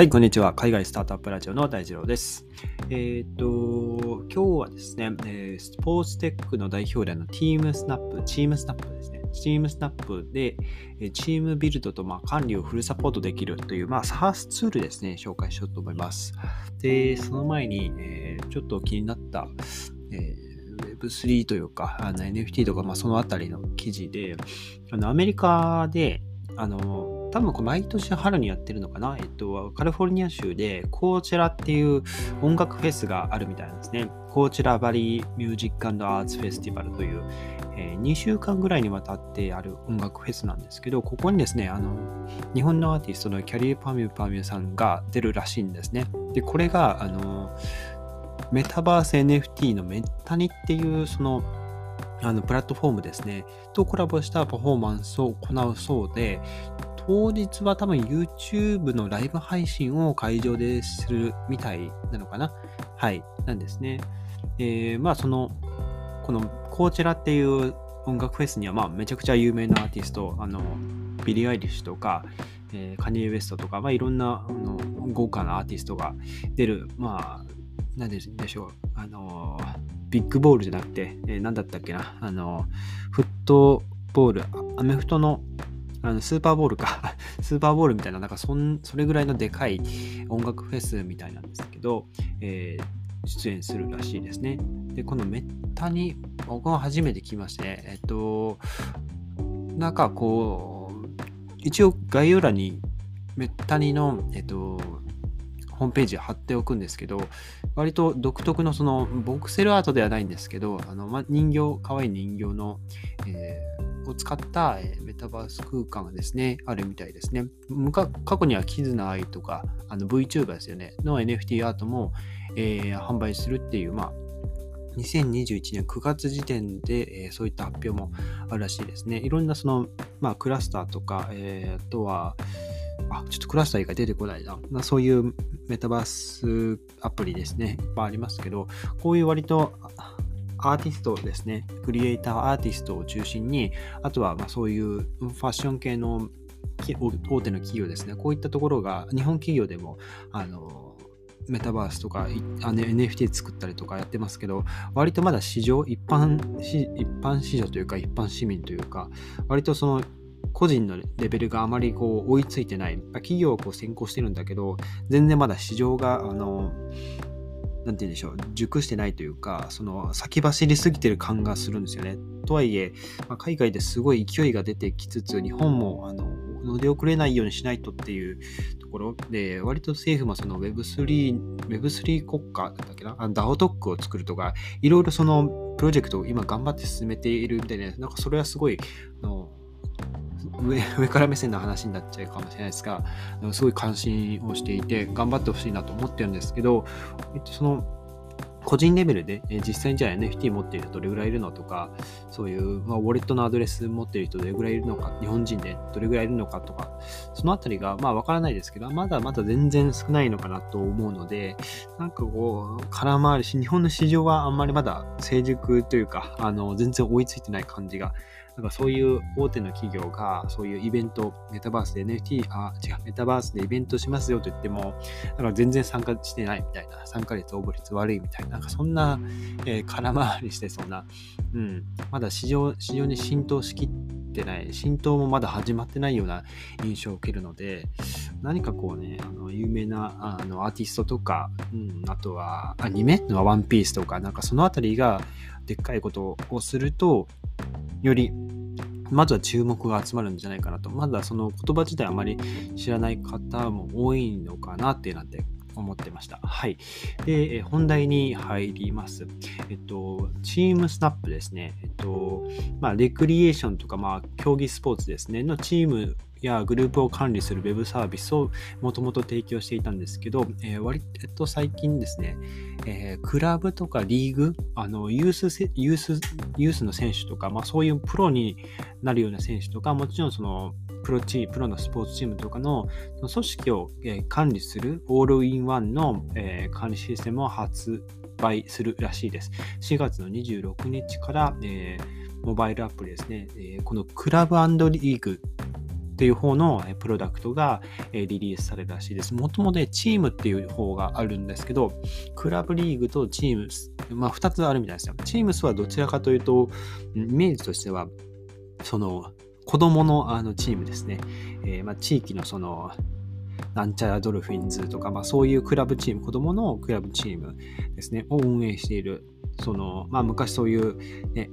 はい、こんにちは。海外スタートアップラジオの大二郎です。えっ、ー、と、今日はですね、え、スポーツテックの代表例の Team Snap、チームスナップですね。チームスナップで、チームビルドとま管理をフルサポートできるという、まあ、SARS ツールですね、紹介しようと思います。で、その前に、えー、ちょっと気になった、えー Web3 というか、あの NFT とか、まあ、そのあたりの記事で、あのアメリカで、あの、多分毎年春にやってるのかな、えっと、カリフォルニア州でコーチェラっていう音楽フェスがあるみたいなんですね。コーチェラバリーミュージックアーツフェスティバルという、えー、2週間ぐらいにわたってある音楽フェスなんですけど、ここにですね、あの、日本のアーティストのキャリーパミューパミュさんが出るらしいんですね。で、これが、あの、メタバース NFT のメッタニっていう、その、あのプラットフォームですね、とコラボしたパフォーマンスを行うそうで、当日は多分 YouTube のライブ配信を会場でするみたいなのかなはい、なんですね。えー、まあその、このコーチェラっていう音楽フェスにはまあめちゃくちゃ有名なアーティスト、あの、ビリー・アイリッシュとか、えー、カニエ・ウエストとか、まあ、いろんなあの豪華なアーティストが出る、まあ、なんでしょう、あの、ビッグボールじゃなくて、えー、何だったっけな、あの、フットボール、アメフトのあのスーパーボールか スーパーボールみたいな、なんかそんそれぐらいのでかい音楽フェスみたいなんですけど、えー、出演するらしいですね。で、このめったに、僕は初めて聞きまして、えっと、なんかこう、一応概要欄にめったにの、えっと、ホームページ貼っておくんですけど、割と独特のそのボクセルアートではないんですけど、あのま、人形、可愛い人形の、えーを使った、えメタバース空間がですね、あるみたいですね。過去にはキズナアイとか、あの VTuber ですよね、の NFT アートも、えー、販売するっていう、まあ、2021年9月時点で、えー、そういった発表もあるらしいですね。いろんなその、まあ、クラスターとか、えー、あとは、あ、ちょっとクラスター以外出てこないな。まあ、そういうメタバースアプリですね。いっぱいありますけど、こういう割とアーティストですね、クリエイターアーティストを中心に、あとはまそういうファッション系の大手の企業ですね、こういったところが日本企業でも、あの、メタバースとか NFT 作ったりとかやってますけど、割とまだ市場、一般一般市場というか、一般市民というか、割とその個人のレベルがあまりこう追いついてない。企業はこう先行してるんだけど、全然まだ市場が、あの、なんて言うんでしょう、熟してないというか、その先走りすぎてる感がするんですよね。とはいえ、まあ、海外ですごい勢いが出てきつつ、日本もあの乗り遅れないようにしないとっていうところで、割と政府もその Web3、Web3 国家だったっけな、DAO トックを作るとか、いろいろそのプロジェクトを今頑張って進めているみたいな、なんかそれはすごい、あの上上から目線の話になっちゃうかもしれないですが、すごい関心をしていて、頑張ってほしいなと思ってるんですけど、えっと、その、個人レベルで、え実際にじゃあ NFT 持っている人どれぐらいいるのとか、そういう、まあ、ウォレットのアドレス持っている人どれぐらいいるのか、日本人でどれぐらいいるのかとか、そのあたりが、まあわからないですけど、まだまだ全然少ないのかなと思うので、なんかこう、空回りし、日本の市場はあんまりまだ成熟というか、あの、全然追いついてない感じがなんかそういう大手の企業がそういうイベント、メタバースで NFT、あ、違う、メタバースでイベントしますよと言っても、なんか全然参加してないみたいな、参加率応募率悪いみたいな、んかそんな、えー、空回りしてそんな、うん、まだ市場、市場に浸透しきってない、浸透もまだ始まってないような印象を受けるので、何かこうね、あの有名なあのアーティストとか、うん、あとはアニメのワンピースとか、なんかそのあたりがでっかいことをすると、よりまずは注目が集まるんじゃないかなと。まだその言葉自体あまり知らない方も多いのかなってなって思ってました。はい。で、え本題に入ります。えっと、チームスナップですね。えっと、まあ、レクリエーションとか、まあ、競技スポーツですね、のチームやグループを管理する Web サービスをもともと提供していたんですけど、えー、割と最近ですね、えー、クラブとかリーグ、あのユースユースユースの選手とか、まあ、そういうプロになるような選手とか、もちろんそのプロチーム、プロのスポーツチームとかの組織を、管理するオールインワンの、管理システムを発売するらしいです。4月の26日から、え、モバイルアプリですね、え、このクラブリーグっっていう方のプロダクトがリリースされるらしいです。もともとチームっていう方があるんですけど、クラブリーグとチームス、まあ2つあるみたいですよ。チームスはどちらかというと、イメージとしては、その子供のあのチームですね。えー、まあ、地域のそのなんちゃらドルフィンズとか、まあ、そういうクラブチーム、子供のクラブチームですね、を運営している、その、まあ、昔そういう、ね、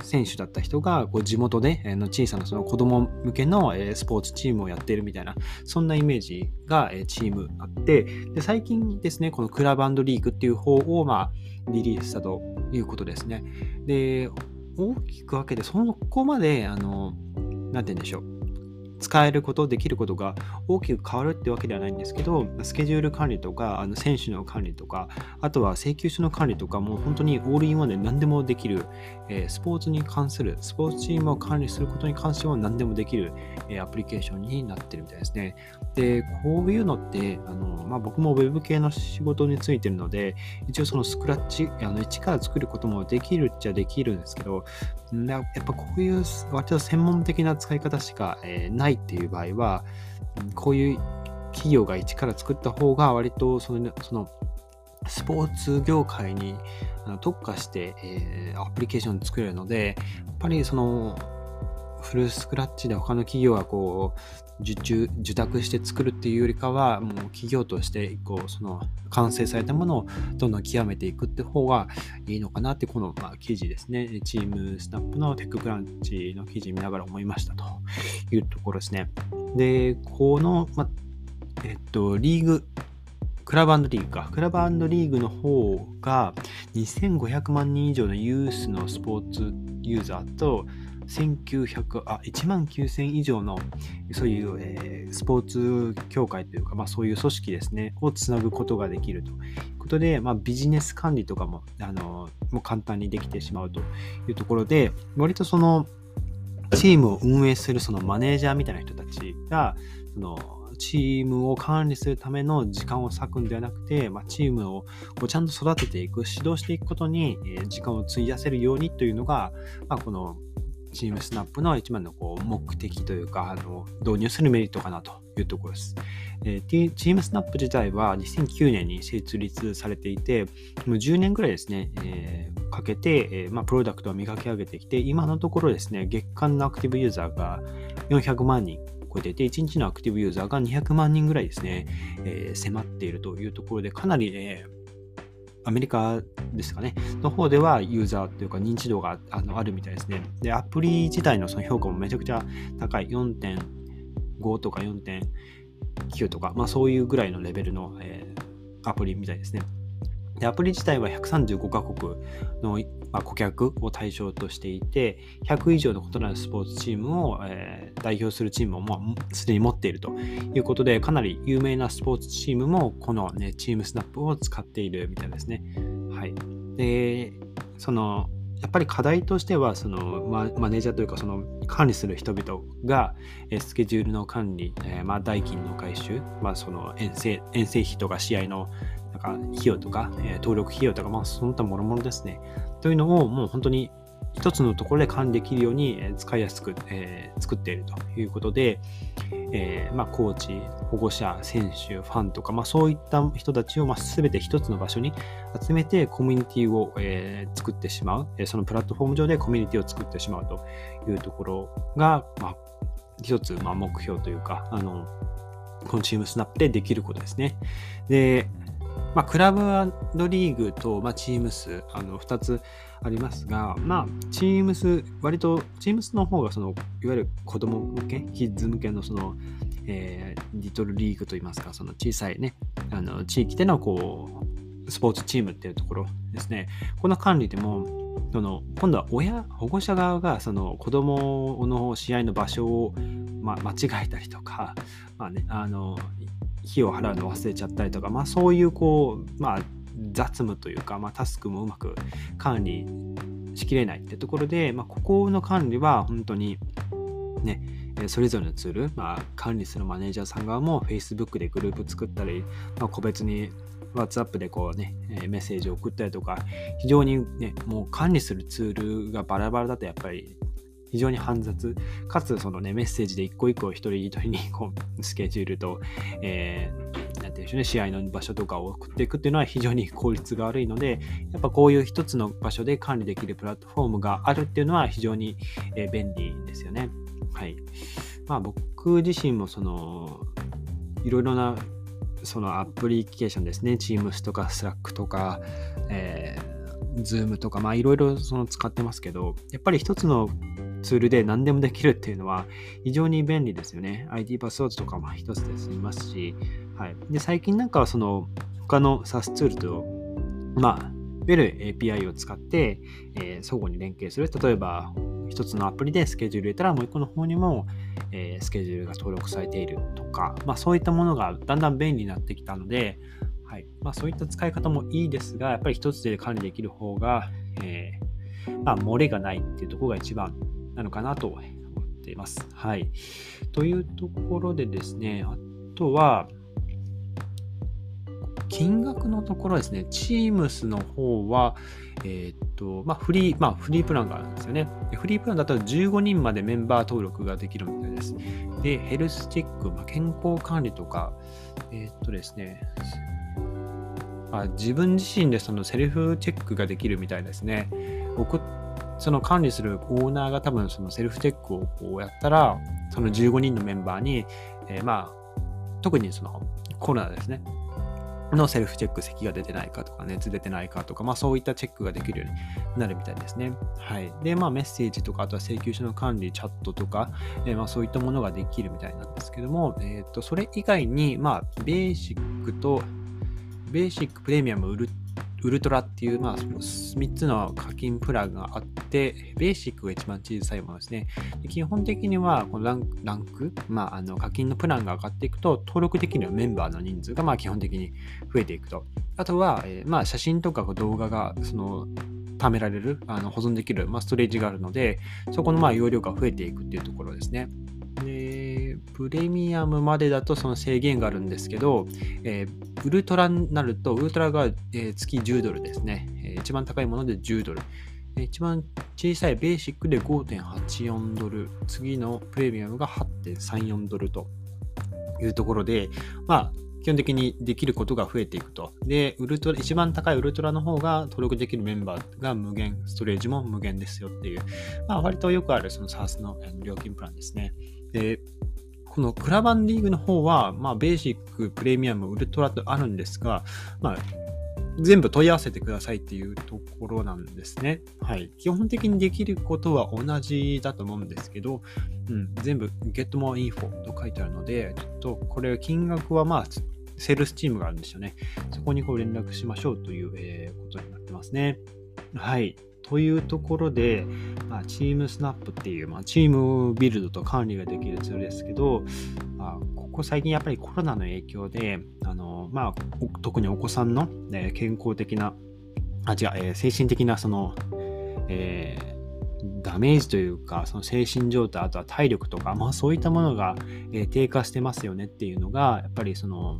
選手だった人がこう地元で、えー、の小さなその子供向けの、え、スポーツチームをやっているみたいな、そんなイメージが、え、チームあって、で最近ですね、このクラブリーグっていう方を、まあ、リリースしたということですね。で、大きく分けて、そこまで、あの、何て言うんでしょう。使えること、できることが大きく変わるってわけではないんですけど、スケジュール管理とか、あの選手の管理とか、あとは請求書の管理とか、もう本当にオールインワンで何でもできる、えー、スポーツに関する、スポーツチームを管理することに関しては何でもできる、えー、アプリケーションになってるみたいですね。で、こういうのって、あのまあ、僕も Web 系の仕事についてるので、一応そのスクラッチ、あの一から作ることもできるっちゃできるんですけど、やっぱこういう割と専門的な使い方しか、えー、ないっていう場合は、こういう企業が一から作った方が割とそのそのスポーツ業界に特化して、えー、アプリケーション作れるので、やっぱりそのフルスクラッチで他の企業がこう受注、受託して作るっていうよりかは、もう企業として一個、その完成されたものをどんどん極めていくって方がいいのかなって、この、まあ、記事ですね。チームスナップのテッククランチの記事見ながら思いましたというところですね。で、この、まえっと、リーグ、クラブリーグか。クラブリーグの方が2500万人以上のユースのスポーツユーザーと1900あ1万9000以上のそういう、えー、スポーツ協会というか、まあ、そういう組織ですねをつなぐことができるということで、まあ、ビジネス管理とかもあのもう簡単にできてしまうというところで割とそのチームを運営するそのマネージャーみたいな人たちがそのチームを管理するための時間を割くんではなくて、まあ、チームをこうちゃんと育てていく、指導していくことに、時間を費やせるようにというのが、まあ、このチームスナップの一番のこう目的というか、あの導入するメリットかなというところです。えー、チームスナップ自体は2009年に設立されていて、もう10年ぐらいですね、えー、かけて、えー、まあ、プロダクトを磨き上げてきて、今のところですね、月間のアクティブユーザーが400万人超えていて、1日のアクティブユーザーが200万人ぐらいですね、え迫っているというところで、かなり、えーアメリカですかね、の方ではユーザーというか認知度があのあるみたいですね。で、アプリ自体のその評価もめちゃくちゃ高い。4.5とか4.9とか、まあそういうぐらいのレベルの、えー、アプリみたいですね。で、アプリ自体は135カ国の、まあ、顧客を対象としていて、100以上の異なるスポーツチームを、えー、代表するチームをもうすでに持っているということで、かなり有名なスポーツチームもこの、ね、チームスナップを使っているみたいですね。はい。で、その、やっぱり課題としては、そのママネージャーというか、その管理する人々が、スケジュールの管理、えー、まあ、代金の回収、まあ、その遠征遠征費とか試合のなんか費用とか、えー、登録費用とか、まあ、その他もろもろですね。というのをもう本当に一つのところで管理できるように使いやすく、えー、作っているということで、えー、まあ、コーチ、保護者、選手、ファンとか、まあ、そういった人たちを、まあ、全て一つの場所に集めてコミュニティを、えー、作ってしまう、そのプラットフォーム上でコミュニティを作ってしまうというところが、まあ、一つ、ま、目標というか、あの、このチームスナップでできることですね。で、まあ、クラブリーグと、まあ、チームス、あの、2つありますが、まあ、チームス、割と、チームスの方が、その、いわゆる子供向け、キッズ向けの、その、えー、リトルリーグといいますか、その小さいね、あの、地域での、こう、スポーツチームっていうところですね。この管理でも、その今度は親、保護者側がその子供の試合の場所を、ま、間違えたりとか、まあね、あの費を払うの忘れちゃったりとか、まあ、そういうこう、まあ、雑務というか、まあ、タスクもうまく管理しきれないってところで、まあ、ここの管理は本当にね、それぞれのツール、まあ、管理するマネージャーさん側も Facebook でグループ作ったり、まあ、個別に WhatsApp でこうね、メッセージを送ったりとか、非常にね、もう管理するツールがバラバラだとやっぱり非常に煩雑、かつそのね、メッセージで一個一個一人一人に こうスケジュールと、えー、なんていうんでしょうね、試合の場所とかを送っていくっていうのは非常に効率が悪いので、やっぱこういう一つの場所で管理できるプラットフォームがあるっていうのは非常に、便利ですよね。はい。まあ僕自身もその、いろいろなそのアプリケーションですね、Teams とか Slack とか、えー、Zoom とか、まあいろいろその使ってますけど、やっぱり一つのツールで何でもできるっていうのは非常に便利ですよね。ID パスワードとかも一つで済みますし、はい。で、最近なんかはその他の SAS ツールと、まあ、いわゆる API を使って、えー、相互に連携する。例えば、一つのアプリでスケジュール入れたらもう一個の方にも、えー、スケジュールが登録されているとか、まあ、そういったものがだんだん便利になってきたので、はいまあ、そういった使い方もいいですが、やっぱり一つで管理できる方が、えー、まあ、漏れがないっていうところが一番なのかなと思っています。はい。というところでですね、あとは、金額のところですね、Teams の方は、えー、っと、まあ、フリー、まあ、フリープランがあるんですよね。フリープランだと15人までメンバー登録ができるみたいです。で、ヘルスチェック、まあ、健康管理とか、えー、っとですね、まあ、自分自身でそのセルフチェックができるみたいですね。僕、その管理するオーナーが多分そのセルフチェックをこうやったら、その15人のメンバーに、えー、まあ、特にそのコロナですね。のセルフチェック、咳が出てないかとか、熱出てないかとか、まあそういったチェックができるようになるみたいですね。はい。で、まあメッセージとか、あとは請求書の管理、チャットとか、えー、まあそういったものができるみたいなんですけども、えっ、ー、と、それ以外に、まあベーシックと、ベーシック、プレミアム、ウルウルトラっていう、まあ、3つの課金プランがあって、ベーシックが一番小さいものですね。基本的には、このランランク、まあ、あの課金のプランが上がっていくと、登録できるメンバーの人数が、まあ、基本的に増えていくと。あとは、えー、まあ、写真とか動画が、その、貯められる、あの保存できる、まあ、ストレージがあるので、そこのまあ容量が増えていくっていうところですね。で、プレミアムまでだとその制限があるんですけど、えー、ウルトラになると、ウルトラが、え、月10ドルですね、え。一番高いもので10ドル。一番小さいベーシックで5.84ドル。次のプレミアムが8.34ドルというところで、まあ、基本的にできることが増えていくと。で、ウルトラ、一番高いウルトラの方が登録できるメンバーが無限、ストレージも無限ですよっていう、まあ、割とよくあるその SARS の料金プランですね。で、このクラバンリーグの方は、まあ、ベーシック、プレミアム、ウルトラとあるんですが、まあ、全部問い合わせてくださいっていうところなんですね。はい。基本的にできることは同じだと思うんですけど、うん、全部 get more info と書いてあるので、ちょっとこれ金額はまあ、セールスチームがあるんですよね。そこにこう連絡しましょうという、えー、ことになってますね。はい。というところで、まあ、チームスナップっていう、まあ、チームビルドと管理ができるツールですけど、まあ、ここ最近やっぱりコロナの影響で、あのまあ、特にお子さんの、ね、健康的な、あ、違う、えー、精神的なその、えー、ダメージというか、その精神状態、あとは体力とか、まあそういったものが、えー、低下してますよねっていうのが、やっぱりその、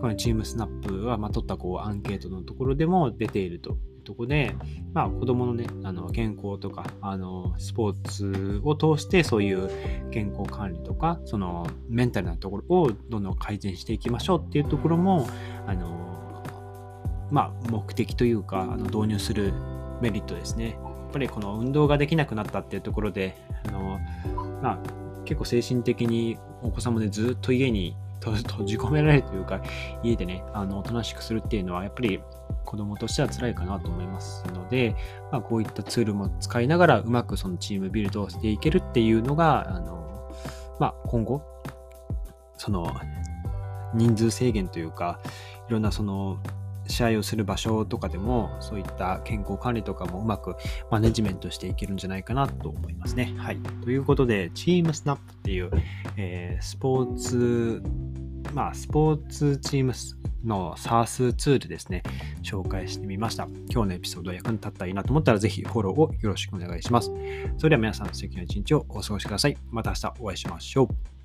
このチームスナップは、まあ、取ったこうアンケートのところでも出ていると。とこで、まあ、子供のね、あの健康とか、あのスポーツを通してそういう健康管理とか、そのメンタルなところをどんどん改善していきましょうっていうところも、あのまあ、目的というか、あの導入するメリットですね。やっぱりこの運動ができなくなったっていうところで、あのまあ、結構精神的にお子様でずっと家に 閉じ込められるというか、家でね、あの、おとなしくするっていうのは、やっぱり子供としては辛いかなと思いますので、まあ、こういったツールも使いながらうまくそのチームビルドをしていけるっていうのが、あのまあ、今後、その人数制限というか、いろんなその試合をする場所とかでも、そういった健康管理とかもうまくマネジメントしていけるんじゃないかなと思いますね。はい。ということで、チームスナップっていう、えー、スポーツ、まあ、スポーツチームの SARS ツールですね、紹介してみました。今日のエピソード役に立ったらいいなと思ったら、ぜひフォローをよろしくお願いします。それでは皆さん、素敵な一日をお過ごしください。また明日お会いしましょう。